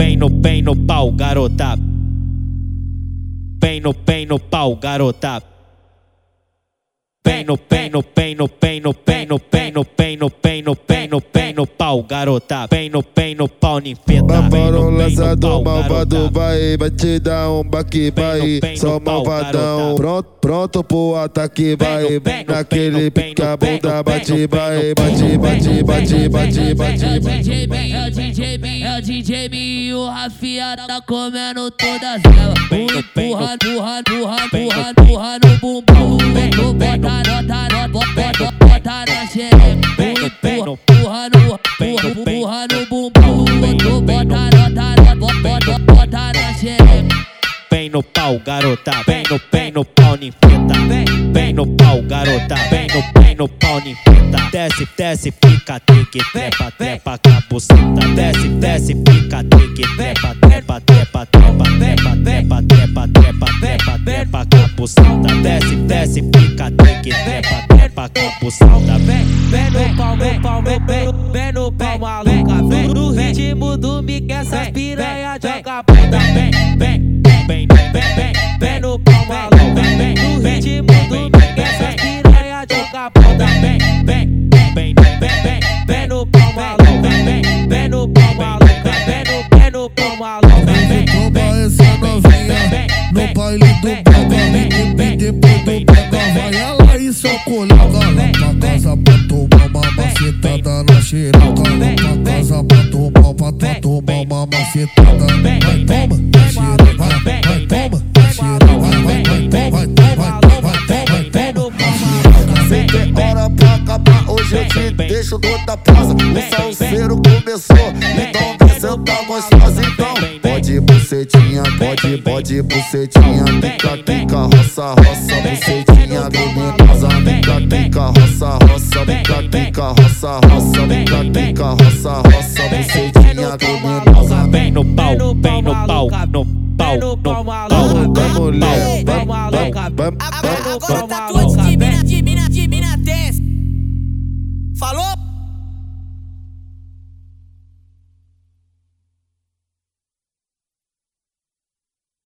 bem no, bem no pau, garota. Bem no, bem no pau, garota. Bem no, bem no, bem no, bem no, bem no, bem no, bem no, bem no, bem no, bem no pau, garota. Bem no, bem no pau, ninfeta. Bambaro lançador malvado vai, vai te dar um baque, vai. Só malvadão, pronto, pronto pro ataque, vai. Naquele pique a bunda bate, vai. Bate, bate, bate, bate, bate. É Ben, é o DJ Ben, é o DJ Ben e o Rafia tá comendo todas elas. Empurra, empurra, empurra, empurra, Bem no pau, garota. Bem no, bem no pau, ninfeta. Bem no pau, garota. Bem no, bem no pau, ninfeta. Desce, desce, fica, tique, trepa, trepa, cabuceta. Desce, desce, fica, tique, trepa, trepa, trepa, trepa, trepa, trepa, trepa, trepa, trepa, trepa, cabuceta. Desce, desce, fica, tique, trepa, trepa, cabuceta. Vem, Vem no pau, meu pau, meu vem, vem no pau, maluca. Vem no ritmo do Mickey, essas piranha joga bunda. vem, vem, vem, Vem no pau, maluca. Vem no ritmo do Mickey, essas piranha joga bunda. vem, vem, vem, vem, vem. Vem no pau, maluca. Vem, vem no pau, maluca. Vem no, vem no pau, maluca. Vem, Toma essa novinha no baile do pega. E depois do pega, vai ela e seu colega lá pra casa pra tomar uma macetada na xereca. Lá pra casa pra tomar, pra tomar uma macetada. Vai, toma, na xereca, hoje eu te deixo toda praça. O salseiro começou, então vem sentar gostosa, então. Pode bucetinha, pode, pode bucetinha. Pica, pica, roça, roça, bucetinha luminosa. Pica, pica, roça, roça, pica, pica, roça, roça, pica, pica, roça, roça, bucetinha luminosa. Bem no pau, bem no pau, no pau, Vem no no pau. Vamos, mulher, Vem, vamos, Vem